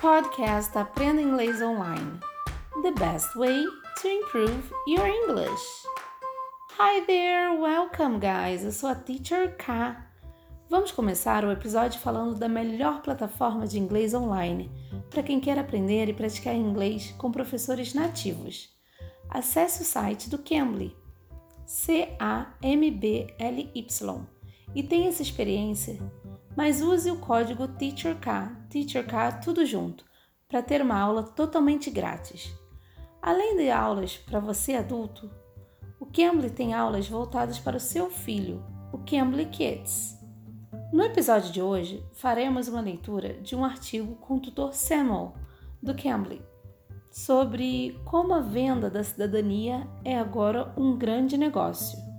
Podcast Aprenda Inglês Online. The best way to improve your English. Hi there, welcome guys. Eu sou a Teacher K. Vamos começar o episódio falando da melhor plataforma de inglês online para quem quer aprender e praticar inglês com professores nativos. Acesse o site do Cambly, C-A-M-B-L-Y, e tenha essa experiência mas use o código TEACHERK, TEACHERK tudo junto, para ter uma aula totalmente grátis. Além de aulas para você adulto, o Cambly tem aulas voltadas para o seu filho, o Cambly Kids. No episódio de hoje, faremos uma leitura de um artigo com o tutor Samuel, do Cambly, sobre como a venda da cidadania é agora um grande negócio.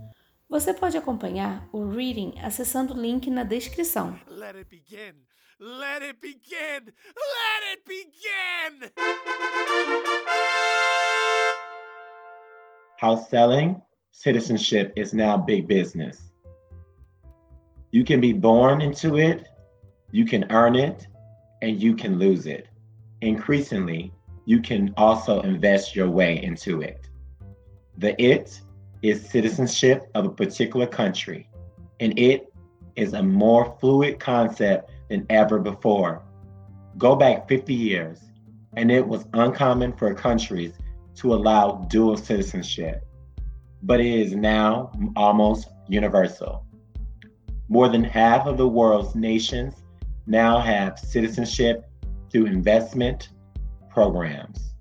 Você pode acompanhar o reading acessando o link na descrição. Let it begin. Let it begin. Let it begin. How selling citizenship is now big business. You can be born into it, you can earn it, and you can lose it. Increasingly, you can also invest your way into it. The it is citizenship of a particular country, and it is a more fluid concept than ever before. Go back 50 years, and it was uncommon for countries to allow dual citizenship, but it is now almost universal. More than half of the world's nations now have citizenship through investment programs.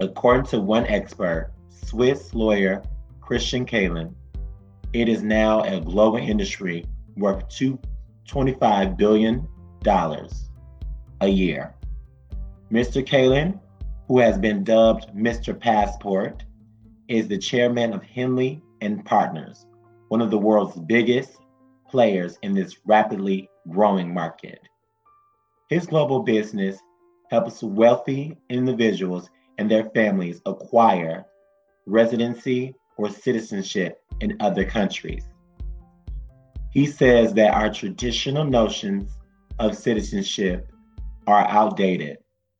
According to one expert, Swiss lawyer Christian Kalin, it is now a global industry worth $25 billion a year. Mr. Kalin, who has been dubbed Mr. Passport, is the chairman of Henley and Partners, one of the world's biggest players in this rapidly growing market. His global business helps wealthy individuals and their families acquire residency or citizenship in other countries. He says that our traditional notions of citizenship are outdated.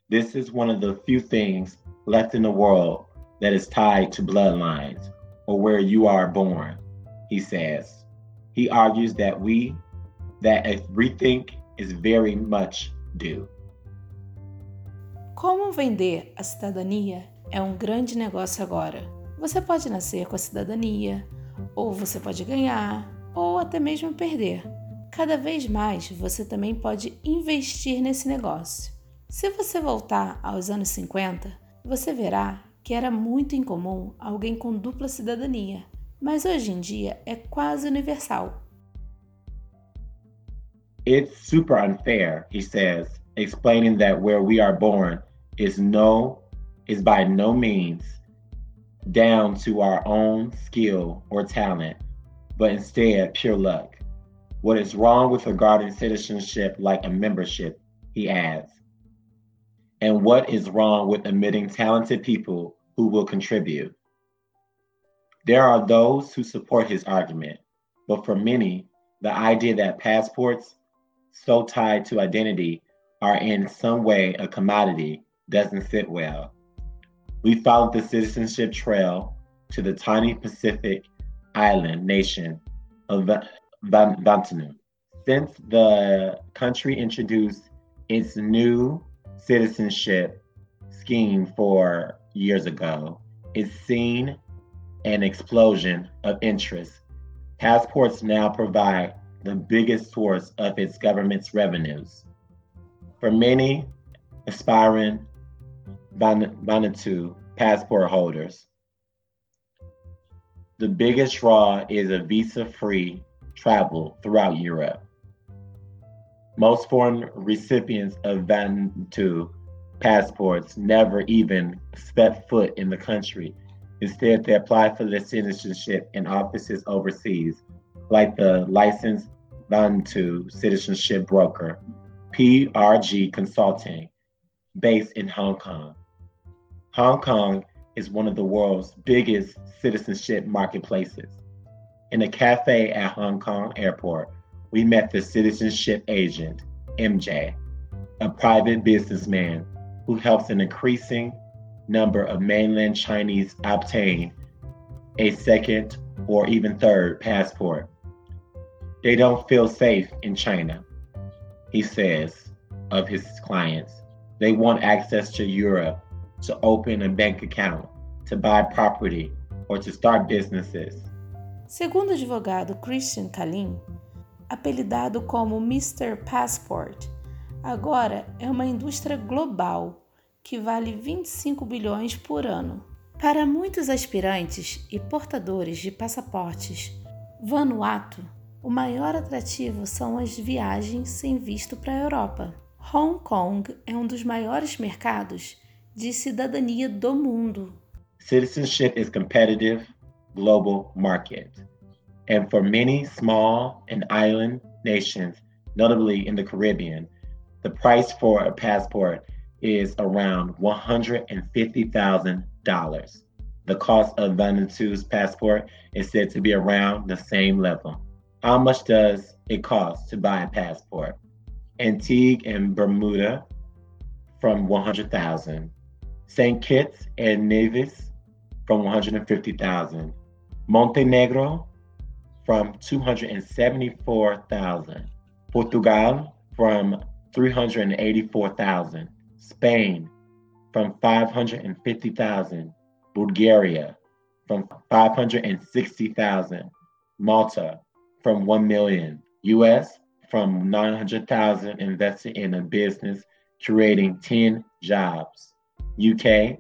This is one of the few things left in the world that is tied to bloodlines or where you are born, he says. He argues that we, that a rethink is very much due. Como vender a cidadania é um grande negócio agora. Você pode nascer com a cidadania, ou você pode ganhar, ou até mesmo perder. Cada vez mais você também pode investir nesse negócio. Se você voltar aos anos 50, você verá que era muito incomum alguém com dupla cidadania, mas hoje em dia é quase universal. It's super unfair, he says, explaining that where we are born is no is by no means down to our own skill or talent, but instead pure luck. What is wrong with regarding citizenship like a membership, he adds. And what is wrong with admitting talented people who will contribute? There are those who support his argument, but for many, the idea that passports, so tied to identity, are in some way a commodity doesn't sit well. We followed the citizenship trail to the tiny Pacific island nation of Vanuatu. Since the country introduced its new citizenship scheme four years ago, it's seen an explosion of interest. Passports now provide the biggest source of its government's revenues. For many aspiring Vanuatu passport holders. The biggest draw is a visa free travel throughout Europe. Most foreign recipients of Vanuatu passports never even step foot in the country. Instead, they apply for their citizenship in offices overseas, like the licensed Vanuatu citizenship broker, PRG Consulting, based in Hong Kong. Hong Kong is one of the world's biggest citizenship marketplaces. In a cafe at Hong Kong airport, we met the citizenship agent, MJ. a private businessman who helps an increasing number of mainland Chinese obtain a second or even third passport. They don't feel safe in China, he says of his clients. They want access to Europe to open a bank account, to buy property, or to start businesses. Segundo o advogado Christian Kalin, apelidado como Mr. Passport, agora é uma indústria global que vale 25 bilhões por ano. Para muitos aspirantes e portadores de passaportes Vanuatu, o maior atrativo são as viagens sem visto para a Europa. Hong Kong é um dos maiores mercados de cidadania do mundo. Citizenship is competitive global market. And for many small and island nations, notably in the Caribbean, the price for a passport is around $150,000. The cost of Vanuatu's passport is said to be around the same level. How much does it cost to buy a passport? Antigua and Barbuda from 100,000. St. Kitts and Nevis from 150,000. Montenegro from 274,000. Portugal from 384,000. Spain from 550,000. Bulgaria from 560,000. Malta from 1 million. US from 900,000 invested in a business creating 10 jobs. UK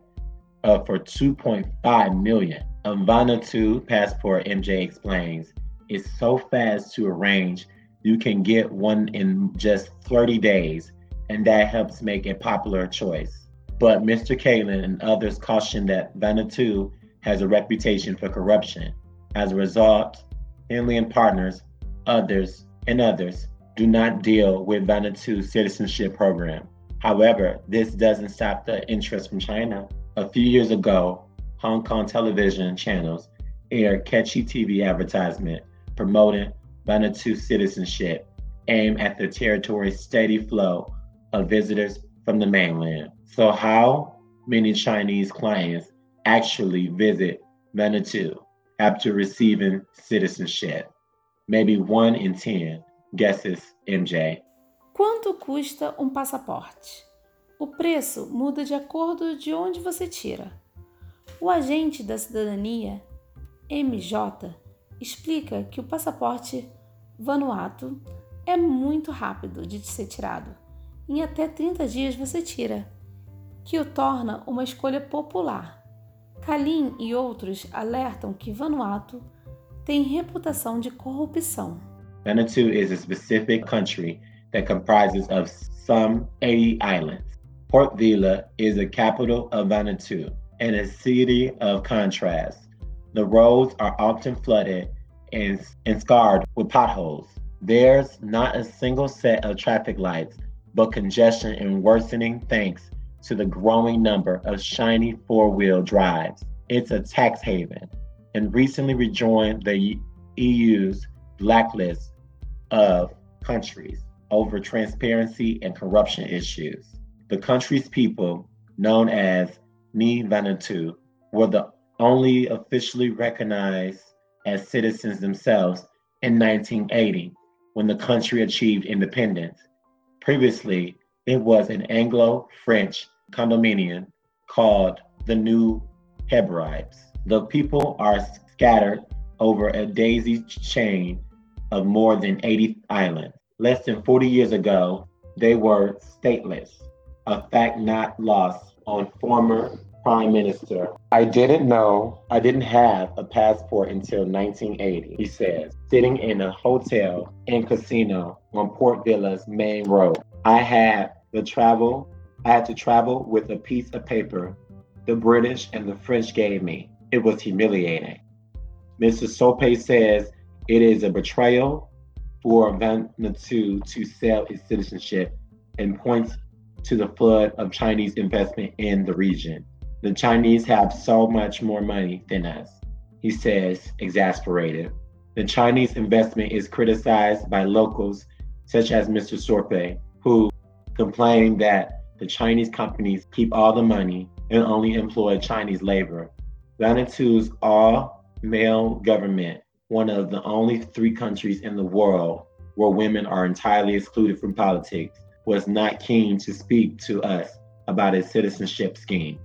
uh, for 2.5 million. A Vanuatu passport, MJ explains, is so fast to arrange you can get one in just 30 days, and that helps make a popular choice. But Mr. Kalin and others caution that Vanuatu has a reputation for corruption. As a result, Henley and partners, others, and others do not deal with Vanuatu's citizenship program. However, this doesn't stop the interest from China. A few years ago, Hong Kong television channels aired catchy TV advertisement promoting Vanuatu citizenship, aimed at the territory's steady flow of visitors from the mainland. So, how many Chinese clients actually visit Vanuatu after receiving citizenship? Maybe one in 10, guesses MJ. Quanto custa um passaporte? O preço muda de acordo de onde você tira. O agente da cidadania, MJ, explica que o passaporte Vanuatu é muito rápido de ser tirado. Em até 30 dias você tira, que o torna uma escolha popular. Kalin e outros alertam que Vanuatu tem reputação de corrupção. Vanuatu is a specific country that comprises of some 80 islands. Port Vila is the capital of Vanuatu and a city of contrast. The roads are often flooded and, and scarred with potholes. There's not a single set of traffic lights, but congestion and worsening thanks to the growing number of shiny four wheel drives. It's a tax haven and recently rejoined the EU's blacklist of countries over transparency and corruption issues. The country's people, known as Ni Vanuatu, were the only officially recognized as citizens themselves in 1980 when the country achieved independence. Previously, it was an Anglo French condominium called the New Hebrides. The people are scattered over a daisy chain of more than 80 islands. Less than 40 years ago, they were stateless, a fact not lost on former Prime Minister. I didn't know, I didn't have a passport until 1980, he says, sitting in a hotel and casino on Port Vila's main road. I had the travel, I had to travel with a piece of paper the British and the French gave me. It was humiliating. Mr. Sope says it is a betrayal for Vanuatu to sell its citizenship and points to the flood of Chinese investment in the region. The Chinese have so much more money than us, he says, exasperated. The Chinese investment is criticized by locals such as Mr. Sope, who complaining that the Chinese companies keep all the money and only employ Chinese labor. Vanuatu's all male government, one of the only three countries in the world where women are entirely excluded from politics, was not keen to speak to us about its citizenship scheme.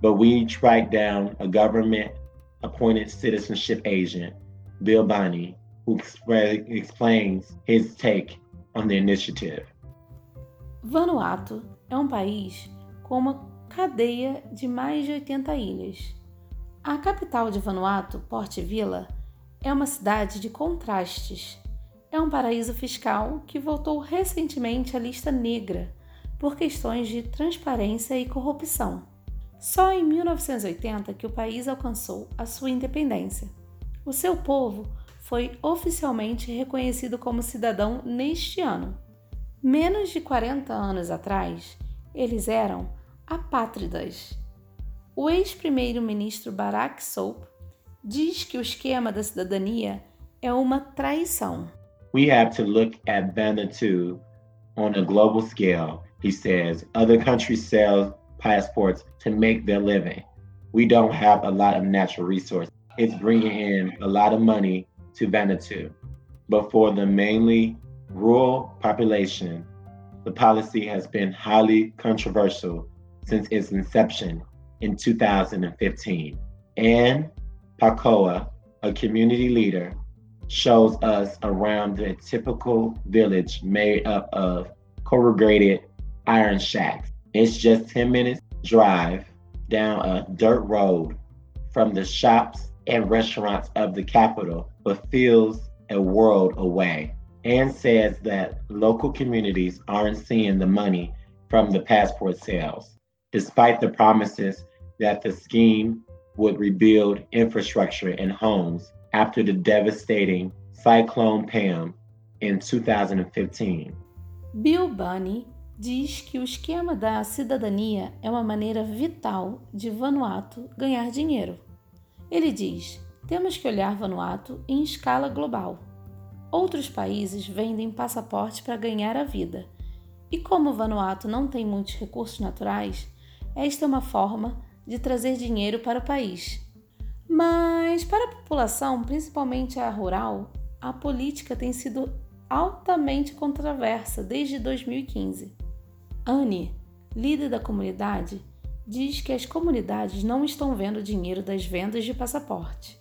But we tracked down a government appointed citizenship agent, Bill Bonney, who explains his take on the initiative. Vanuatu é um país com uma cadeia de mais de 80 ilhas. A capital de Vanuatu, Port Vila, é uma cidade de contrastes. É um paraíso fiscal que voltou recentemente à lista negra por questões de transparência e corrupção. Só em 1980 que o país alcançou a sua independência. O seu povo foi oficialmente reconhecido como cidadão neste ano. Menos de 40 anos atrás, eles eram apátridas. O ex-primeiro-ministro Barack Soap diz que o esquema da cidadania é uma traição. We have to look at Vanuatu on a global scale. He says other countries sell passports to make their living. We don't have a lot of natural resources. It's bringing in a lot of money to Vanuatu. But for the mainly rural population, the policy has been highly controversial since its inception in 2015. Anne Pakoa, a community leader, shows us around the typical village made up of corrugated iron shacks. It's just 10 minutes drive down a dirt road from the shops and restaurants of the capital, but feels a world away. Anne says that local communities aren't seeing the money from the passport sales, despite the promises that the scheme would rebuild infrastructure and homes after the devastating Cyclone Pam in 2015. Bill Bunny diz que o esquema da cidadania é uma maneira vital de Vanuatu ganhar dinheiro. Ele diz: temos que olhar Vanuatu em escala global. Outros países vendem passaporte para ganhar a vida. E como Vanuatu não tem muitos recursos naturais, esta é uma forma de trazer dinheiro para o país. Mas para a população, principalmente a rural, a política tem sido altamente controversa desde 2015. Anne, líder da comunidade, diz que as comunidades não estão vendo dinheiro das vendas de passaporte,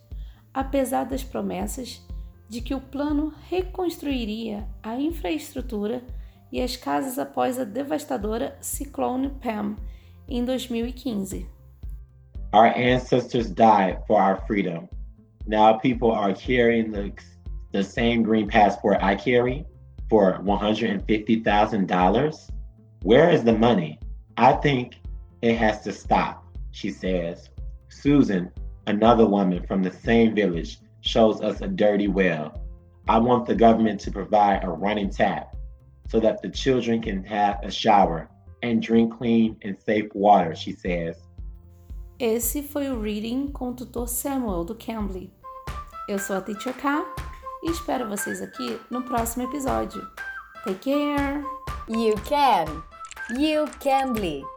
apesar das promessas de que o plano reconstruiria a infraestrutura e as casas após a devastadora Ciclone Pam em 2015. Our ancestors died for our freedom. Now people are carrying the, the same green passport I carry for $150,000. Where is the money? I think it has to stop, she says. Susan, another woman from the same village, shows us a dirty well. I want the government to provide a running tap so that the children can have a shower and drink clean and safe water, she says. Esse foi o reading com o tutor Samuel do Cambly. Eu sou a Teacher K e espero vocês aqui no próximo episódio. Take care! You can! You can.